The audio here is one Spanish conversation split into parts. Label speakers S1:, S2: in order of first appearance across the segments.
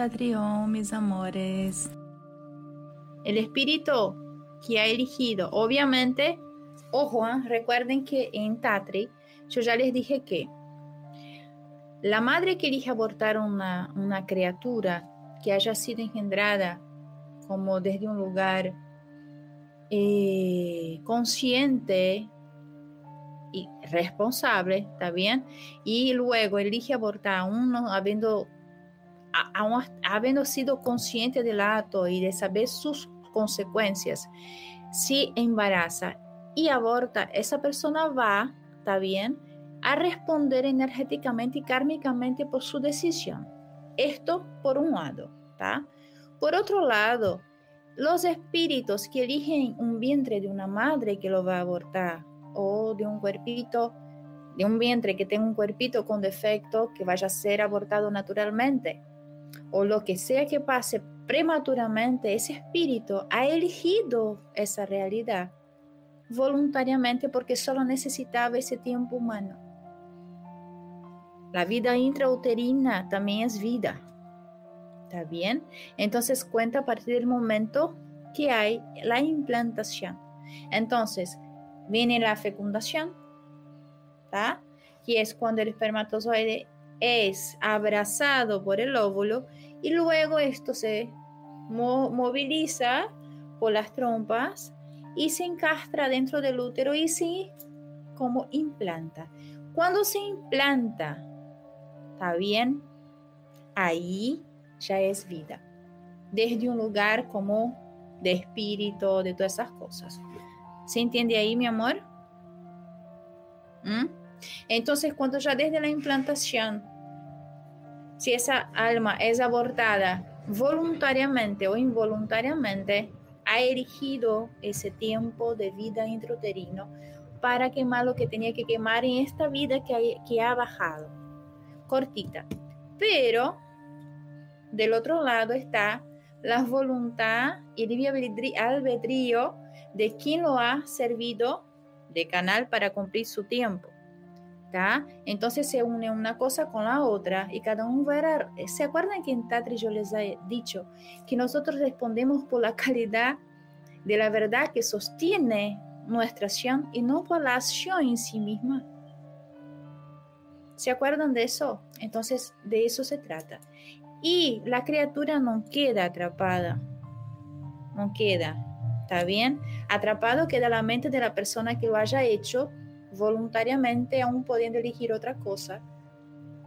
S1: Tatrión, mis amores.
S2: El espíritu que ha elegido, obviamente, ojo, ¿eh? recuerden que en Tatri, yo ya les dije que la madre que elige abortar una, una criatura que haya sido engendrada como desde un lugar eh, consciente y responsable, ¿está bien? Y luego elige abortar a uno habiendo, habiendo sido consciente del acto y de saber sus consecuencias. Si embaraza y aborta, esa persona va, ¿está bien? A responder energéticamente y kármicamente por su decisión. Esto por un lado, ¿está? Por otro lado, los espíritus que eligen un vientre de una madre que lo va a abortar o de un cuerpito, de un vientre que tenga un cuerpito con defecto que vaya a ser abortado naturalmente, o lo que sea que pase prematuramente, ese espíritu ha elegido esa realidad voluntariamente porque solo necesitaba ese tiempo humano. La vida intrauterina también es vida. ¿Está bien? Entonces cuenta a partir del momento que hay la implantación. Entonces, viene la fecundación, ¿tá? Que es cuando el espermatozoide es abrazado por el óvulo y luego esto se moviliza por las trompas y se encastra dentro del útero y se como implanta. Cuando se implanta, ¿está bien? Ahí ya es vida. Desde un lugar como de espíritu, de todas esas cosas. ¿Se entiende ahí, mi amor? ¿Mm? Entonces, cuando ya desde la implantación, si esa alma es abortada voluntariamente o involuntariamente, ha erigido ese tiempo de vida intrauterino para quemar lo que tenía que quemar en esta vida que, ha bajado. Cortita. Pero del otro lado está la voluntad y el albedrío de quien lo ha servido de canal para cumplir su tiempo. ¿Tá? Entonces se une una cosa con la otra y cada uno verá. ¿Se acuerdan que en Tatri yo les he dicho que nosotros respondemos por la calidad de la verdad que sostiene nuestra acción y no por la acción en sí misma? ¿Se acuerdan de eso? Entonces de eso se trata. Y la criatura no queda atrapada, no queda ¿está bien? Atrapado queda la mente de la persona que lo haya hecho voluntariamente, aún pudiendo elegir otra cosa,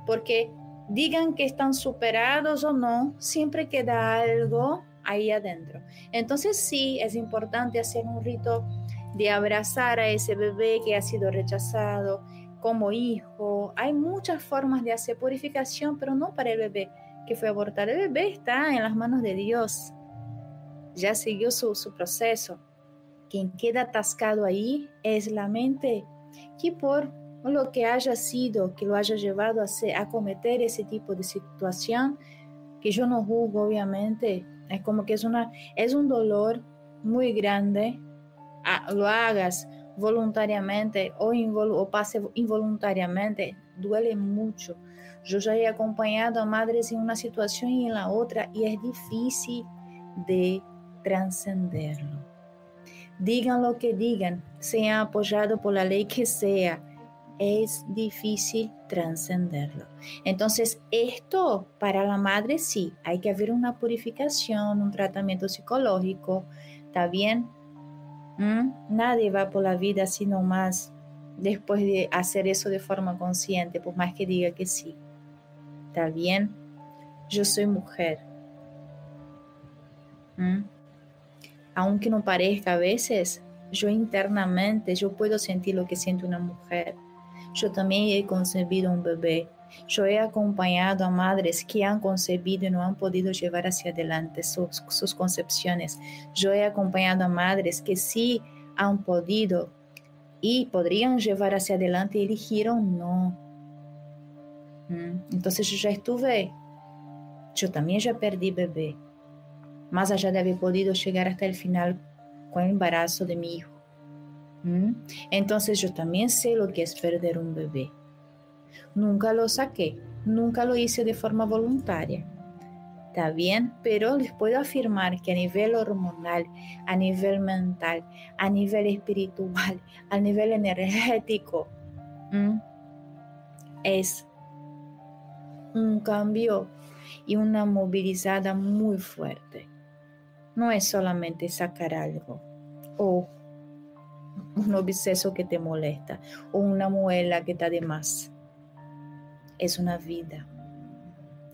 S2: porque digan que están superados o no, siempre queda algo ahí adentro. Entonces sí, es importante hacer un rito de abrazar a ese bebé que ha sido rechazado como hijo. Hay muchas formas de hacer purificación, pero no para el bebé que fue abortado. El bebé está en las manos de Dios ya siguió su, proceso. Quien queda atascado ahí es la mente que por lo que haya sido, que lo haya llevado a, cometer ese tipo de situación, que yo no juzgo obviamente, es como que es, un dolor muy grande, lo hagas voluntariamente o, o pase involuntariamente, duele mucho. Yo ya he acompañado a madres en una situación y en la otra y es difícil de trascenderlo. Digan lo que digan, sea apoyado por la ley que sea, es difícil trascenderlo. Entonces, esto para la madre sí, hay que haber una purificación, un tratamiento psicológico, ¿está bien? ¿Mm? Nadie va por la vida así nomás después de hacer eso de forma consciente, por más que diga que sí. ¿Está bien? Yo soy mujer. ¿Mm? Aunque no parezca a veces, yo internamente, yo puedo sentir lo que siente una mujer. Yo también he concebido un bebé. Yo he acompañado a madres que han concebido y no han podido llevar hacia adelante sus, concepciones. Yo he acompañado a madres que sí han podido y podrían llevar hacia adelante y eligieron no. ¿Mm? Entonces yo ya estuve, yo también ya perdí bebé más allá de haber podido llegar hasta el final con el embarazo de mi hijo. ¿Mm? Entonces yo también sé lo que es perder un bebé. Nunca lo saqué, nunca lo hice de forma voluntaria. ¿Está bien? Pero les puedo afirmar que a nivel hormonal, a nivel mental, a nivel espiritual, a nivel energético, es un cambio y una movilizada muy fuerte. No es solamente sacar algo o un obseso que te molesta o una muela que está de más. Es una vida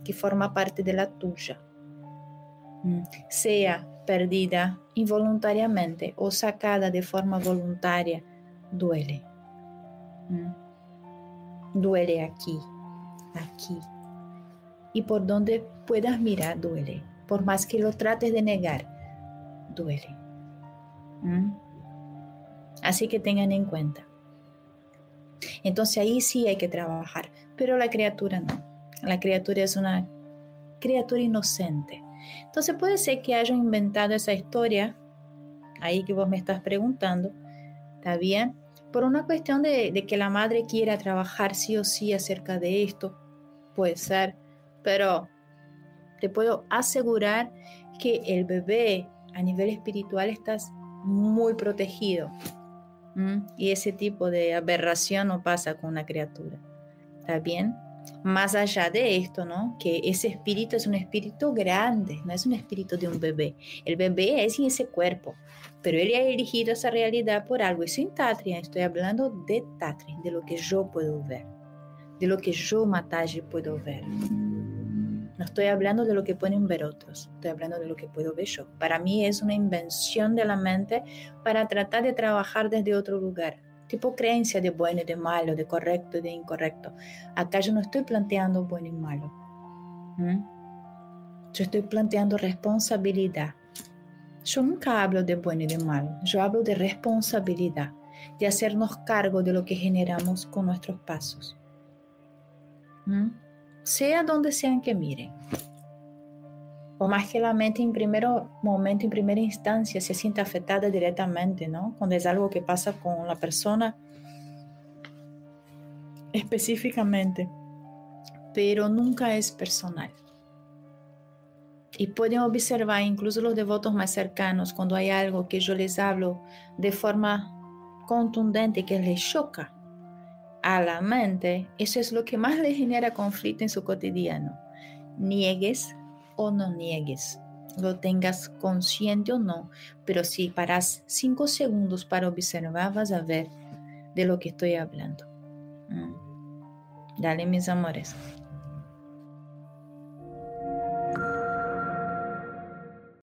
S2: que forma parte de la tuya, mm, sea perdida involuntariamente o sacada de forma voluntaria, duele. Mm. Duele aquí, aquí. Y por donde puedas mirar, duele. Por más que lo trates de negar, duele. Mm. Así que tengan en cuenta. Entonces ahí sí hay que trabajar, pero la criatura no. La criatura es una criatura inocente. Entonces puede ser que hayan inventado esa historia, ahí que vos me estás preguntando, ¿está bien? Por una cuestión de, que la madre quiera trabajar sí o sí acerca de esto, puede ser, pero te puedo asegurar que el bebé a nivel espiritual está muy protegido. Y ese tipo de aberración no pasa con una criatura. ¿Está bien? más allá de esto, ¿no? Que ese espíritu es un espíritu grande, no es un espíritu de un bebé. El bebé es en ese cuerpo, pero él ha elegido esa realidad por algo. Eso en Tatria, estoy hablando de Tatria, de lo que yo puedo ver, de lo que yo, Mataji, puedo ver. No estoy hablando de lo que pueden ver otros, estoy hablando de lo que puedo ver yo. Para mí es una invención de la mente para tratar de trabajar desde otro lugar tipo creencia de bueno y de malo, de correcto y de incorrecto. Acá yo no estoy planteando bueno y malo. Yo estoy planteando responsabilidad. Yo nunca hablo de bueno y de malo, yo hablo de responsabilidad, de hacernos cargo de lo que generamos con nuestros pasos. Sea donde sean que miren. O más que la mente en primer momento, en primera instancia, se siente afectada directamente, ¿no? Cuando es algo que pasa con la persona específicamente, pero nunca es personal. Y pueden observar incluso los devotos más cercanos cuando hay algo que yo les hablo de forma contundente que les choca a la mente, eso es lo que más les genera conflicto en su cotidiano. Niegues o no niegues, lo tengas consciente o no, pero si paras cinco segundos para observar, vas a ver de lo que estoy hablando. Mm. Dale, mis amores.